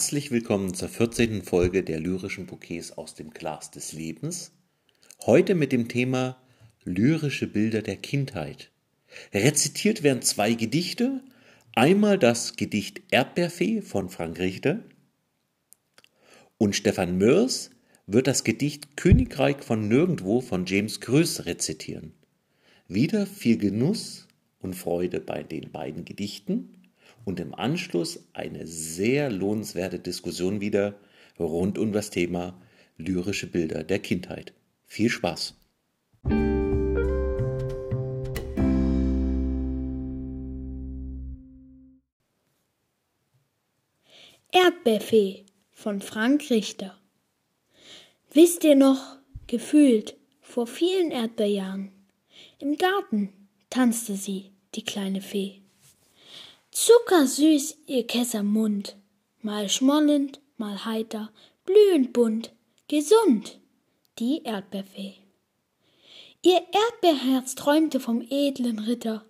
Herzlich willkommen zur 14. Folge der lyrischen Bouquets aus dem Glas des Lebens. Heute mit dem Thema lyrische Bilder der Kindheit. Rezitiert werden zwei Gedichte. Einmal das Gedicht Erdbeerfee von Frank Richter und Stefan Mörs wird das Gedicht Königreich von Nirgendwo von James Größ rezitieren. Wieder viel Genuss und Freude bei den beiden Gedichten und im Anschluss eine sehr lohnenswerte Diskussion wieder rund um das Thema lyrische Bilder der Kindheit. Viel Spaß! Erdbeerfee von Frank Richter Wisst ihr noch, gefühlt, vor vielen Erdbeerjahren, im Garten tanzte sie, die kleine Fee. Zuckersüß ihr Kesser Mund, mal schmollend, mal heiter, blühend bunt, gesund, die Erdbeerfee. Ihr Erdbeerherz träumte vom edlen Ritter,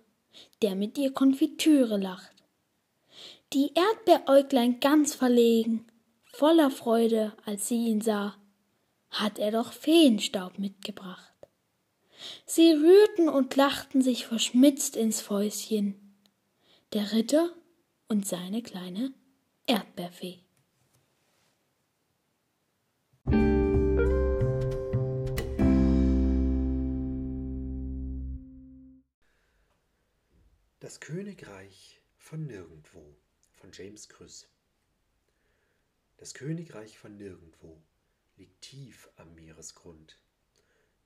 der mit ihr Konfitüre lacht. Die Erdbeeräuglein ganz verlegen, voller Freude, als sie ihn sah, hat er doch Feenstaub mitgebracht. Sie rührten und lachten sich verschmitzt ins Fäuschen, der Ritter und seine kleine Erdbeerfee. Das Königreich von Nirgendwo von James Krüss Das Königreich von Nirgendwo liegt tief am Meeresgrund.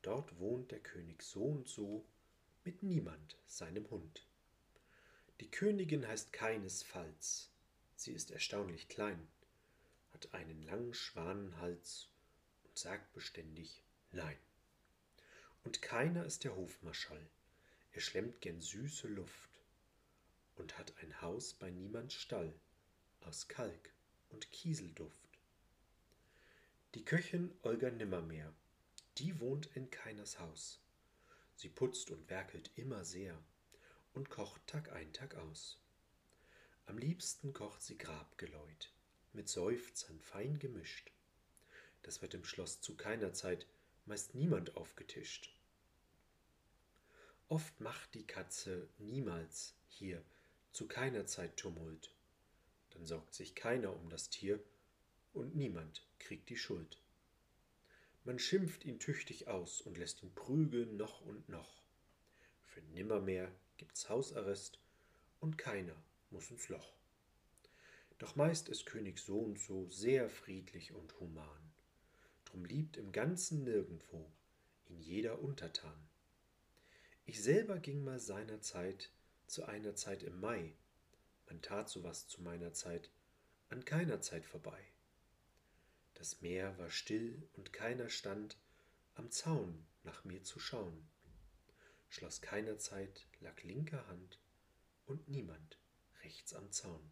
Dort wohnt der König so und so mit niemand seinem Hund. Die Königin heißt keinesfalls, sie ist erstaunlich klein, hat einen langen Schwanenhals und sagt beständig Nein. Und keiner ist der Hofmarschall, er schlemmt gern süße Luft und hat ein Haus bei niemands Stall aus Kalk und Kieselduft. Die Köchin Olga Nimmermehr, die wohnt in keiners Haus. Sie putzt und werkelt immer sehr und kocht Tag ein, Tag aus. Am liebsten kocht sie Grabgeläut, mit Seufzern fein gemischt. Das wird im Schloss zu keiner Zeit meist niemand aufgetischt. Oft macht die Katze niemals hier zu keiner Zeit Tumult. Dann sorgt sich keiner um das Tier und niemand kriegt die Schuld. Man schimpft ihn tüchtig aus und lässt ihn prügeln noch und noch. Für nimmermehr gibt's Hausarrest und keiner muss ins Loch. Doch meist ist König so und so sehr friedlich und human. Drum liebt im Ganzen nirgendwo ihn jeder untertan. Ich selber ging mal seiner Zeit zu einer Zeit im Mai. Man tat so was zu meiner Zeit an keiner Zeit vorbei. Das Meer war still und keiner stand am Zaun nach mir zu schauen. Schloss keiner Zeit lag linker Hand und niemand rechts am Zaun.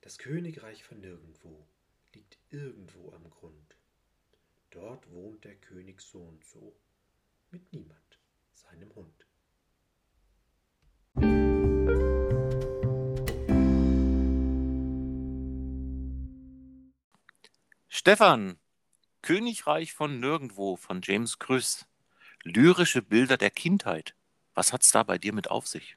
Das Königreich von nirgendwo liegt irgendwo am Grund. Dort wohnt der König so und so, mit niemand seinem Hund. Stefan, Königreich von Nirgendwo von James Grüss. Lyrische Bilder der Kindheit. Was hat es da bei dir mit auf sich?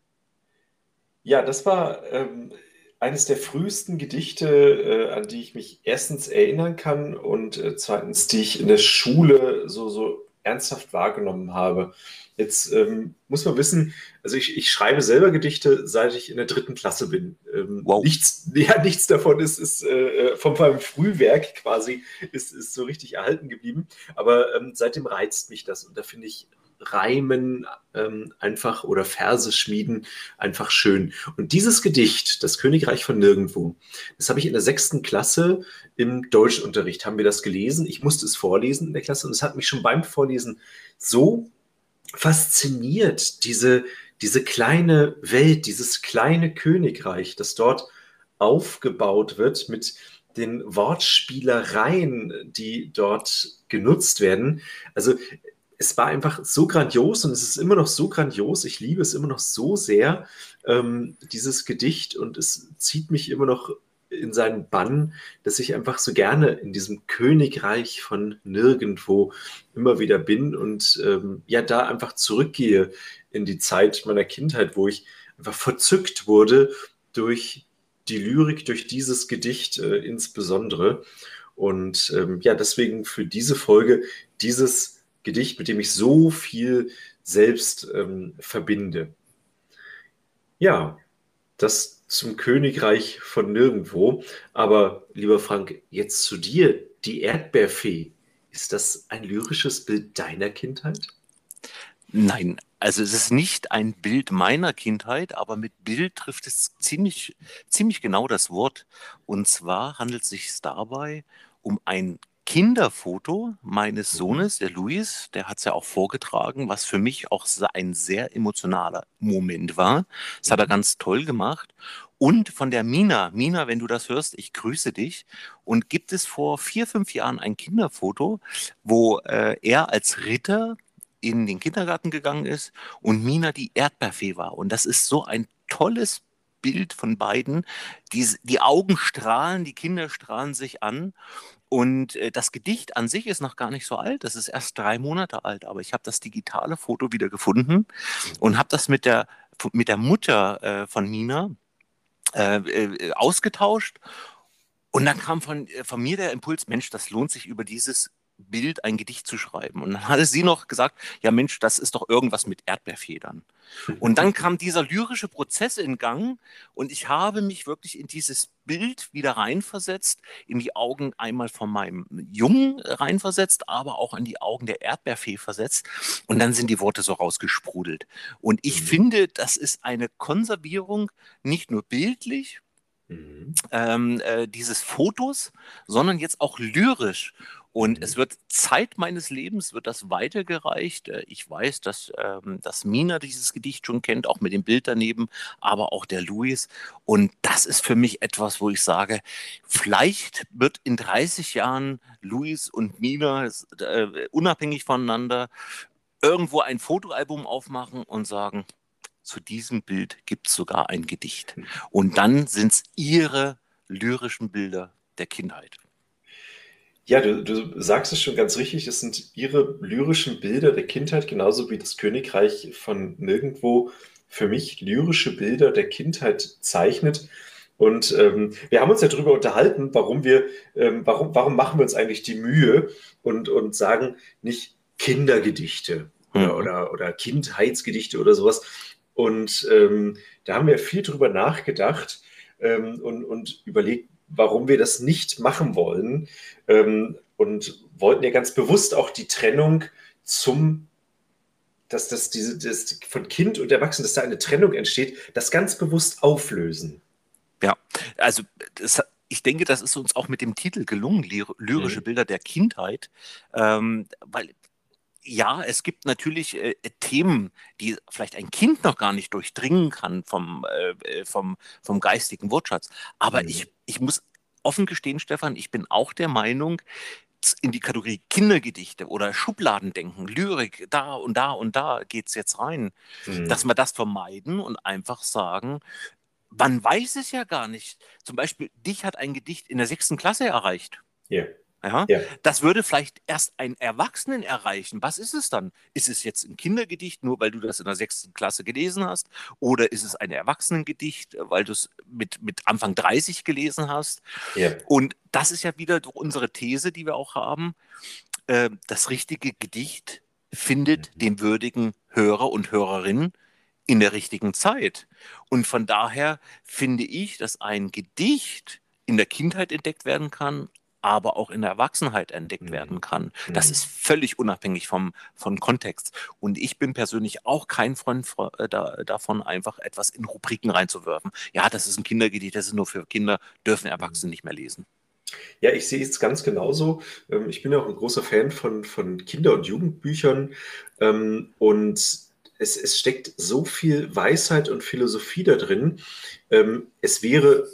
Ja, das war ähm, eines der frühesten Gedichte, äh, an die ich mich erstens erinnern kann und äh, zweitens, die ich in der Schule so, so ernsthaft wahrgenommen habe. Jetzt ähm, muss man wissen, also ich, ich, schreibe selber Gedichte, seit ich in der dritten Klasse bin. Ähm, wow. nichts, ja, nichts davon ist, ist äh, vom, vom Frühwerk quasi ist, ist so richtig erhalten geblieben. Aber ähm, seitdem reizt mich das und da finde ich Reimen ähm, einfach oder Verse schmieden einfach schön. Und dieses Gedicht, das Königreich von Nirgendwo, das habe ich in der sechsten Klasse im Deutschunterricht, haben wir das gelesen. Ich musste es vorlesen in der Klasse und es hat mich schon beim Vorlesen so fasziniert, diese, diese kleine Welt, dieses kleine Königreich, das dort aufgebaut wird mit den Wortspielereien, die dort genutzt werden. Also es war einfach so grandios und es ist immer noch so grandios. Ich liebe es immer noch so sehr, ähm, dieses Gedicht, und es zieht mich immer noch in seinen Bann, dass ich einfach so gerne in diesem Königreich von nirgendwo immer wieder bin und ähm, ja, da einfach zurückgehe in die Zeit meiner Kindheit, wo ich einfach verzückt wurde durch die Lyrik, durch dieses Gedicht äh, insbesondere. Und ähm, ja, deswegen für diese Folge dieses Gedicht, mit dem ich so viel selbst ähm, verbinde. Ja, das zum Königreich von nirgendwo. Aber lieber Frank, jetzt zu dir, die Erdbeerfee. Ist das ein lyrisches Bild deiner Kindheit? Nein, also es ist nicht ein Bild meiner Kindheit, aber mit Bild trifft es ziemlich, ziemlich genau das Wort. Und zwar handelt es sich dabei um ein Kinderfoto meines mhm. Sohnes, der Luis, der hat es ja auch vorgetragen, was für mich auch ein sehr emotionaler Moment war. Das hat er mhm. ganz toll gemacht. Und von der Mina, Mina, wenn du das hörst, ich grüße dich. Und gibt es vor vier, fünf Jahren ein Kinderfoto, wo äh, er als Ritter in den Kindergarten gegangen ist und Mina die Erdbeerfee war. Und das ist so ein tolles Bild von beiden. Die, die Augen strahlen, die Kinder strahlen sich an. Und äh, das Gedicht an sich ist noch gar nicht so alt, das ist erst drei Monate alt, aber ich habe das digitale Foto wieder gefunden und habe das mit der, mit der Mutter äh, von Mina äh, äh, ausgetauscht. Und dann kam von, äh, von mir der Impuls, Mensch, das lohnt sich über dieses Bild ein Gedicht zu schreiben. Und dann hatte sie noch gesagt, ja Mensch, das ist doch irgendwas mit Erdbeerfedern. Und dann kam dieser lyrische Prozess in Gang und ich habe mich wirklich in dieses Bild wieder reinversetzt, in die Augen einmal von meinem Jungen reinversetzt, aber auch in die Augen der Erdbeerfee versetzt. Und dann sind die Worte so rausgesprudelt. Und ich mhm. finde, das ist eine Konservierung, nicht nur bildlich, mhm. ähm, äh, dieses Fotos, sondern jetzt auch lyrisch. Und mhm. es wird Zeit meines Lebens wird das weitergereicht. Äh, ich weiß, dass, ähm, dass Mina dieses Gedicht schon kennt, auch mit dem Bild daneben, aber auch der Louis. Und das ist für mich etwas, wo ich sage, vielleicht wird in 30 Jahren Louis und Mina äh, unabhängig voneinander irgendwo ein Fotoalbum aufmachen und sagen, zu diesem Bild gibt es sogar ein Gedicht. Und dann sind es ihre lyrischen Bilder der Kindheit. Ja, du, du sagst es schon ganz richtig, es sind ihre lyrischen Bilder der Kindheit, genauso wie das Königreich von nirgendwo für mich lyrische Bilder der Kindheit zeichnet. Und ähm, wir haben uns ja darüber unterhalten, warum wir, ähm, warum, warum machen wir uns eigentlich die Mühe und, und sagen nicht Kindergedichte mhm. oder, oder, Kindheitsgedichte oder sowas. Und ähm, da haben wir viel drüber nachgedacht ähm, und, und überlegt, warum wir das nicht machen wollen ähm, und wollten ja ganz bewusst auch die Trennung zum, dass das, diese, das von Kind und Erwachsenen, dass da eine Trennung entsteht, das ganz bewusst auflösen. Ja, also das, ich denke, das ist uns auch mit dem Titel gelungen, lyrische mhm. Bilder der Kindheit, ähm, weil ja, es gibt natürlich äh, Themen, die vielleicht ein Kind noch gar nicht durchdringen kann vom, äh, äh vom, vom geistigen Wortschatz. Aber mhm. ich, ich muss offen gestehen, Stefan, ich bin auch der Meinung, in die Kategorie Kindergedichte oder Schubladendenken, Lyrik, da und da und da geht es jetzt rein, mhm. dass wir das vermeiden und einfach sagen, man weiß es ja gar nicht. Zum Beispiel, dich hat ein Gedicht in der sechsten Klasse erreicht. Ja. Yeah. Ja? ja? Das würde vielleicht erst einen Erwachsenen erreichen. Was ist es dann? Ist es jetzt ein Kindergedicht, nur weil du das in der sechsten Klasse gelesen hast? Oder ist es ein Erwachsenengedicht, weil du es mit, mit Anfang 30 gelesen hast? Ja. Und das ist ja wieder unsere These, die wir auch haben. Äh, das richtige Gedicht findet mhm. den würdigen Hörer und Hörerin in der richtigen Zeit. Und von daher finde ich, dass ein Gedicht in der Kindheit entdeckt werden kann, aber auch in der Erwachsenheit entdeckt mhm. werden kann. Das mhm. ist völlig unabhängig vom, vom Kontext. Und ich bin persönlich auch kein Freund äh, davon, einfach etwas in Rubriken reinzuwerfen. Ja, das ist ein Kindergedicht, das ist nur für Kinder, dürfen Erwachsene nicht mehr lesen. Ja, ich sehe es ganz genauso. Ähm, ich bin ja auch ein großer Fan von, von Kinder- und Jugendbüchern. Ähm, und es, es steckt so viel Weisheit und Philosophie da drin. Ähm, es wäre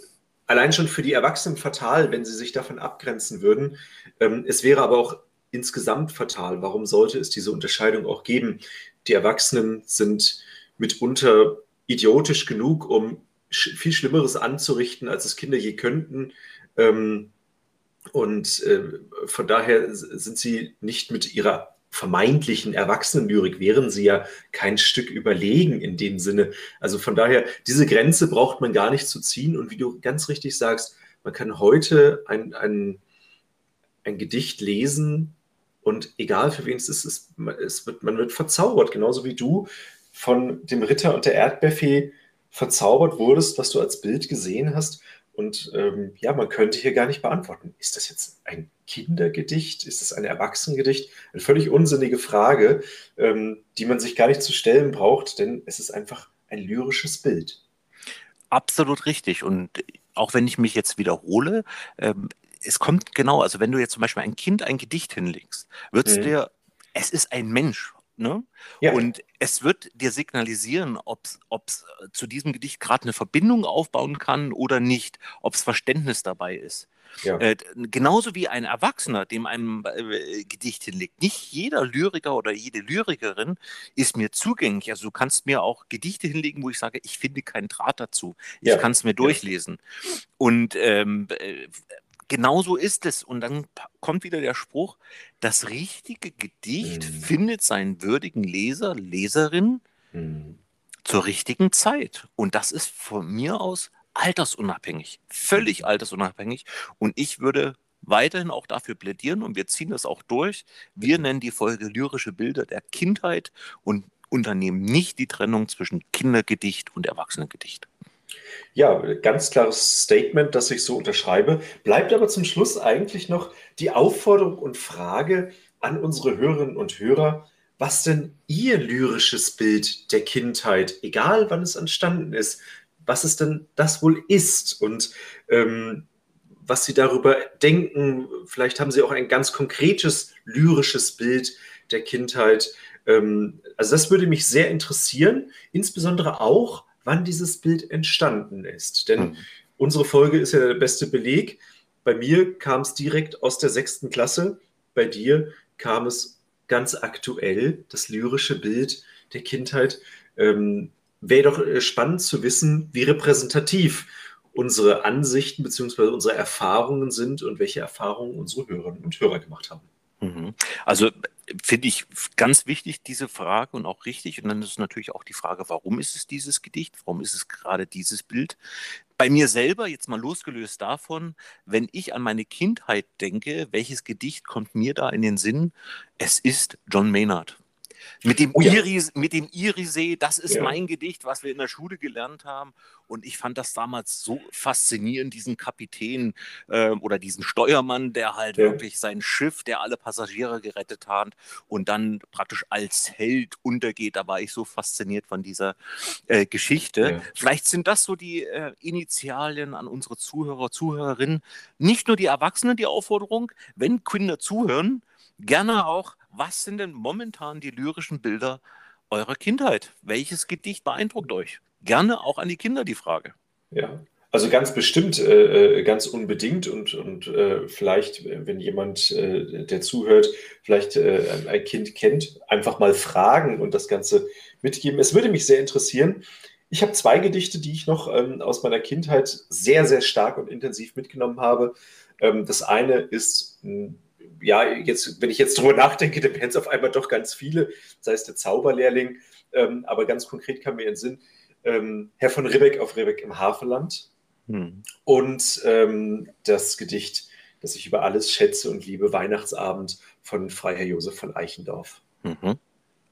allein schon für die Erwachsenen fatal, wenn sie sich davon abgrenzen würden. Ähm, es wäre aber auch insgesamt fatal. Warum sollte es diese Unterscheidung auch geben? Die Erwachsenen sind mitunter idiotisch genug, um viel Schlimmeres anzurichten, als es Kinder je könnten. Ähm, und äh, von daher sind sie nicht mit ihrer vermeintlichen Erwachsenenlyrik wären sie ja kein Stück überlegen in dem Sinne. Also von daher, diese Grenze braucht man gar nicht zu ziehen. Und wie du ganz richtig sagst, man kann heute ein, ein, ein Gedicht lesen und egal für wen es ist, es, es wird, man wird verzaubert, genauso wie du von dem Ritter und der Erdbeerfee verzaubert wurdest, was du als Bild gesehen hast. Und ähm, ja, man könnte hier gar nicht beantworten, ist das jetzt ein Kindergedicht? Ist es ein Erwachsenengedicht? Eine völlig unsinnige Frage, ähm, die man sich gar nicht zu stellen braucht, denn es ist einfach ein lyrisches Bild. Absolut richtig. Und auch wenn ich mich jetzt wiederhole, ähm, es kommt genau, also wenn du jetzt zum Beispiel ein Kind ein Gedicht hinlegst, wird es mhm. dir, es ist ein Mensch Ne? Ja. Und es wird dir signalisieren, ob es zu diesem Gedicht gerade eine Verbindung aufbauen kann oder nicht, ob es Verständnis dabei ist. Ja. Äh, genauso wie ein Erwachsener, dem ein äh, Gedicht hinlegt. Nicht jeder Lyriker oder jede Lyrikerin ist mir zugänglich. Also du kannst mir auch Gedichte hinlegen, wo ich sage, ich finde keinen Draht dazu. Ich ja. kann es mir durchlesen. Und ähm, genauso ist es. Und dann kommt wieder der Spruch, das richtige Gedicht mhm. findet seinen würdigen Leser, Leserin mhm. zur richtigen Zeit. Und das ist von mir aus altersunabhängig, völlig mhm. altersunabhängig. Und ich würde weiterhin auch dafür plädieren und wir ziehen das auch durch. Wir mhm. nennen die Folge lyrische Bilder der Kindheit und unternehmen nicht die Trennung zwischen Kindergedicht und Erwachsenengedicht. Ja, ganz klares Statement, das ich so unterschreibe. Bleibt aber zum Schluss eigentlich noch die Aufforderung und Frage an unsere Hörerinnen und Hörer, was denn ihr lyrisches Bild der Kindheit, egal wann es entstanden ist, was es denn das wohl ist und ähm, was sie darüber denken. Vielleicht haben sie auch ein ganz konkretes lyrisches Bild der Kindheit. Ähm, also das würde mich sehr interessieren, insbesondere auch, wann dieses Bild entstanden ist. Denn mhm. unsere Folge ist ja der beste Beleg. Bei mir kam es direkt aus der sechsten Klasse. Bei dir kam es ganz aktuell, das lyrische Bild der Kindheit. Ähm, Wäre doch äh, spannend zu wissen, wie repräsentativ unsere Ansichten bzw. unsere Erfahrungen sind und welche Erfahrungen unsere Hörerinnen und Hörer gemacht haben. Mhm. Also finde ich ganz wichtig, diese Frage und auch richtig. Und dann ist natürlich auch die Frage, warum ist es dieses Gedicht? Warum ist es gerade dieses Bild? Bei mir selber, jetzt mal losgelöst davon, wenn ich an meine Kindheit denke, welches Gedicht kommt mir da in den Sinn? Es ist John Maynard. Mit dem, oh ja. Iris, mit dem Irisee, das ist ja. mein Gedicht, was wir in der Schule gelernt haben. Und ich fand das damals so faszinierend, diesen Kapitän äh, oder diesen Steuermann, der halt ja. wirklich sein Schiff, der alle Passagiere gerettet hat und dann praktisch als Held untergeht. Da war ich so fasziniert von dieser äh, Geschichte. Vielleicht sind das so die äh, Initialien an unsere Zuhörer, Zuhörerinnen. Nicht nur die Erwachsenen die Aufforderung, wenn Kinder zuhören, gerne auch was sind denn momentan die lyrischen Bilder eurer Kindheit? Welches Gedicht beeindruckt euch? Gerne auch an die Kinder die Frage. Ja, also ganz bestimmt, äh, äh ganz unbedingt und, und äh, vielleicht, wenn jemand, äh, der zuhört, vielleicht äh, ein Kind kennt, einfach mal fragen und das Ganze mitgeben. Es würde mich sehr interessieren. Ich habe zwei Gedichte, die ich noch ähm, aus meiner Kindheit sehr, sehr stark und intensiv mitgenommen habe. Ähm, das eine ist ein ja, jetzt, wenn ich jetzt drüber nachdenke, dann wären es auf einmal doch ganz viele, sei es der Zauberlehrling, ähm, aber ganz konkret kam mir in den Sinn, ähm, Herr von Ribbeck auf Ribbeck im Hafenland hm. und ähm, das Gedicht, das ich über alles schätze und liebe, Weihnachtsabend von Freiherr Josef von Eichendorff. Mhm.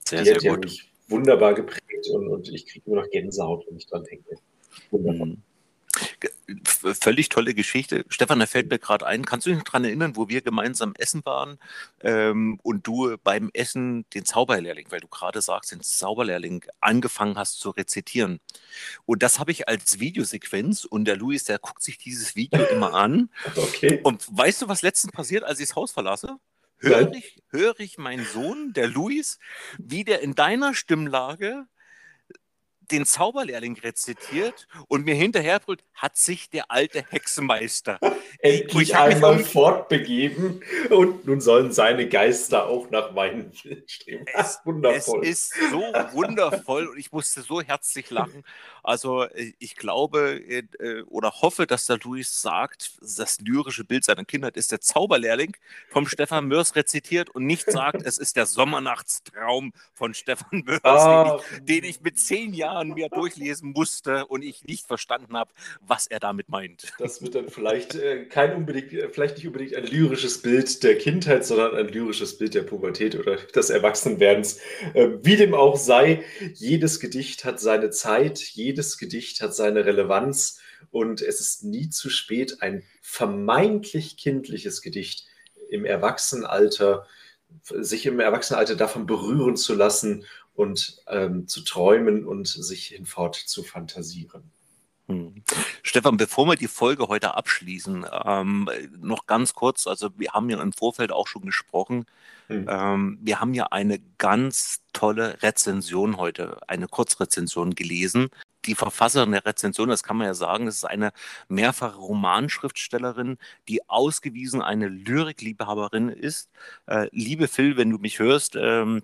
Sehr, Die sehr hat gut. Ja mich wunderbar geprägt und, und ich kriege nur noch Gänsehaut, wenn ich dran denke. Wunderbar. Hm. Völlig tolle Geschichte. Stefan, da fällt mir gerade ein, kannst du dich noch daran erinnern, wo wir gemeinsam essen waren ähm, und du beim Essen den Zauberlehrling, weil du gerade sagst, den Zauberlehrling angefangen hast zu rezitieren. Und das habe ich als Videosequenz und der Luis, der guckt sich dieses Video immer an. Okay. Und weißt du, was letztens passiert, als ich das Haus verlasse? Höre ich, hör ich meinen Sohn, der Luis, wie der in deiner Stimmlage den Zauberlehrling rezitiert und mir hinterher brüllt, hat sich der alte Hexenmeister endlich einmal fortbegeben und nun sollen seine Geister auch nach meinen streben. Es, wundervoll. Es ist so wundervoll und ich musste so herzlich lachen. Also äh, ich glaube äh, äh, oder hoffe, dass der Luis sagt, das lyrische Bild seiner Kindheit ist der Zauberlehrling vom Stefan Mörs rezitiert und nicht sagt, es ist der Sommernachtstraum von Stefan Mörs, ah. den, ich, den ich mit zehn Jahren mir durchlesen musste und ich nicht verstanden habe, was er damit meint. Das wird dann vielleicht äh, kein unbedingt, vielleicht nicht unbedingt ein lyrisches Bild der Kindheit, sondern ein lyrisches Bild der Pubertät oder des Erwachsenwerdens. Äh, wie dem auch sei, jedes Gedicht hat seine Zeit, jedes Gedicht hat seine Relevanz und es ist nie zu spät, ein vermeintlich kindliches Gedicht im Erwachsenenalter, sich im Erwachsenenalter davon berühren zu lassen und ähm, zu träumen und sich hinfort zu fantasieren. Hm. Stefan, bevor wir die Folge heute abschließen, ähm, noch ganz kurz, also wir haben ja im Vorfeld auch schon gesprochen, hm. ähm, wir haben ja eine ganz tolle Rezension heute, eine Kurzrezension gelesen die Verfasserin der Rezension, das kann man ja sagen, das ist eine mehrfache Romanschriftstellerin, die ausgewiesen eine Lyrikliebhaberin ist. Äh, liebe Phil, wenn du mich hörst, ähm,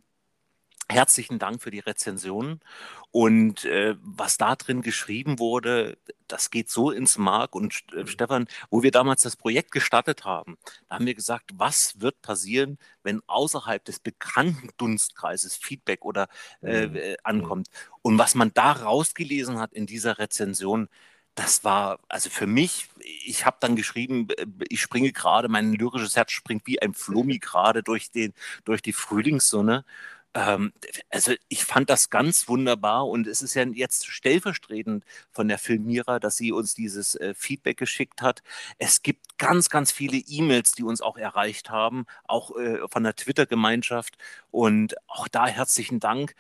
Herzlichen Dank für die Rezension. Und äh, was da drin geschrieben wurde, das geht so ins Mark. Und äh, Stefan, wo wir damals das Projekt gestartet haben, da haben wir gesagt, was wird passieren, wenn außerhalb des bekannten Dunstkreises Feedback oder äh, mhm. Äh, ankommt. Und was man da rausgelesen hat in dieser Rezension, das war, also für mich, ich habe dann geschrieben, ich springe gerade, mein lyrisches Herz springt wie ein Flummi gerade durch, durch die Frühlingssonne. Ähm, also ich fand das ganz wunderbar und es ist ja jetzt stellvertretend von der Filmierer, dass sie uns dieses äh, Feedback geschickt hat. Es gibt ganz, ganz viele E-Mails, die uns auch erreicht haben, auch äh, von der Twitter-Gemeinschaft und auch da herzlichen Dank.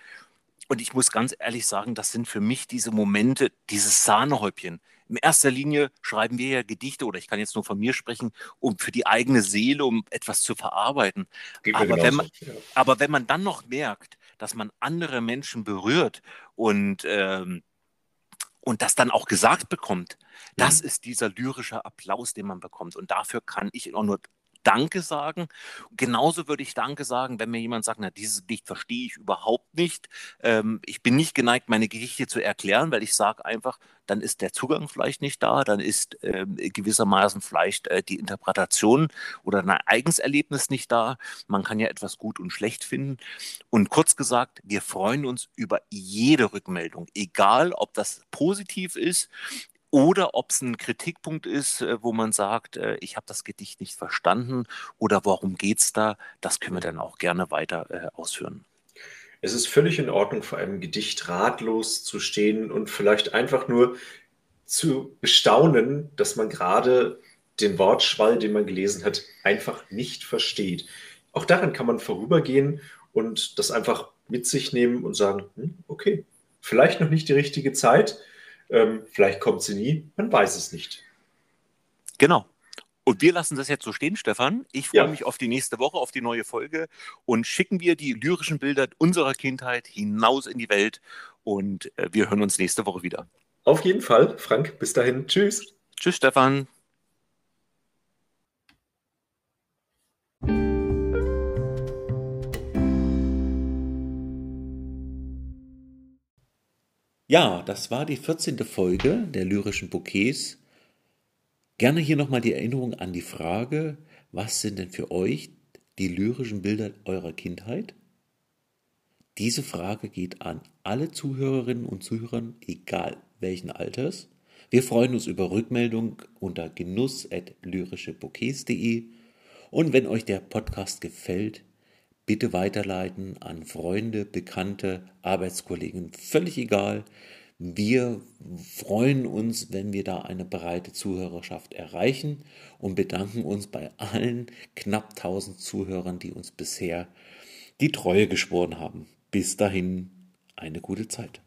Und ich muss ganz ehrlich sagen, das sind für mich diese Momente, dieses Sahnehäubchen in erster Linie schreiben wir ja Gedichte, oder ich kann jetzt nur von mir sprechen, um für die eigene Seele, um etwas zu verarbeiten. Aber wenn, man, ja. aber wenn man dann noch merkt, dass man andere Menschen berührt und, ähm, und das dann auch gesagt bekommt, das mhm. ist dieser lyrische Applaus, den man bekommt. Und dafür kann ich auch nur Danke sagen. Genauso würde ich Danke sagen, wenn mir jemand sagt, na, dieses Gedicht verstehe ich überhaupt nicht. Ähm, ich bin nicht geneigt, meine Gedichte zu erklären, weil ich sage einfach, dann ist der Zugang vielleicht nicht da, dann ist ähm, gewissermaßen vielleicht äh, die Interpretation oder ein Eigenserlebnis nicht da. Man kann ja etwas gut und schlecht finden. Und kurz gesagt, wir freuen uns über jede Rückmeldung, egal ob das positiv ist oder ob es ein Kritikpunkt ist, äh, wo man sagt, äh, ich habe das Gedicht nicht verstanden oder warum geht es da, das können wir dann auch gerne weiter äh, ausführen. Es ist völlig in Ordnung, vor einem Gedicht ratlos zu stehen und vielleicht einfach nur zu bestaunen, dass man gerade den Wortschwall, den man gelesen hat, einfach nicht versteht. Auch daran kann man vorübergehen und das einfach mit sich nehmen und sagen, hm, okay, vielleicht noch nicht die richtige Zeit, ähm, vielleicht kommt sie nie, man weiß es nicht. Genau. Und wir lassen das jetzt so stehen, Stefan. Ich freue ja. mich auf die nächste Woche, auf die neue Folge und schicken wir die lyrischen Bilder unserer Kindheit hinaus in die Welt und äh, wir hören uns nächste Woche wieder. Auf jeden Fall, Frank. Bis dahin. Tschüss. Tschüss, Stefan. Ja, das war die 14. Folge der lyrischen Bouquets. Gerne hier nochmal die Erinnerung an die Frage, was sind denn für euch die lyrischen Bilder eurer Kindheit? Diese Frage geht an alle Zuhörerinnen und Zuhörer, egal welchen Alters. Wir freuen uns über Rückmeldung unter genuss.lyrischebouquets.de und wenn euch der Podcast gefällt, bitte weiterleiten an Freunde, Bekannte, Arbeitskollegen, völlig egal. Wir freuen uns, wenn wir da eine breite Zuhörerschaft erreichen und bedanken uns bei allen knapp 1000 Zuhörern, die uns bisher die Treue geschworen haben. Bis dahin eine gute Zeit.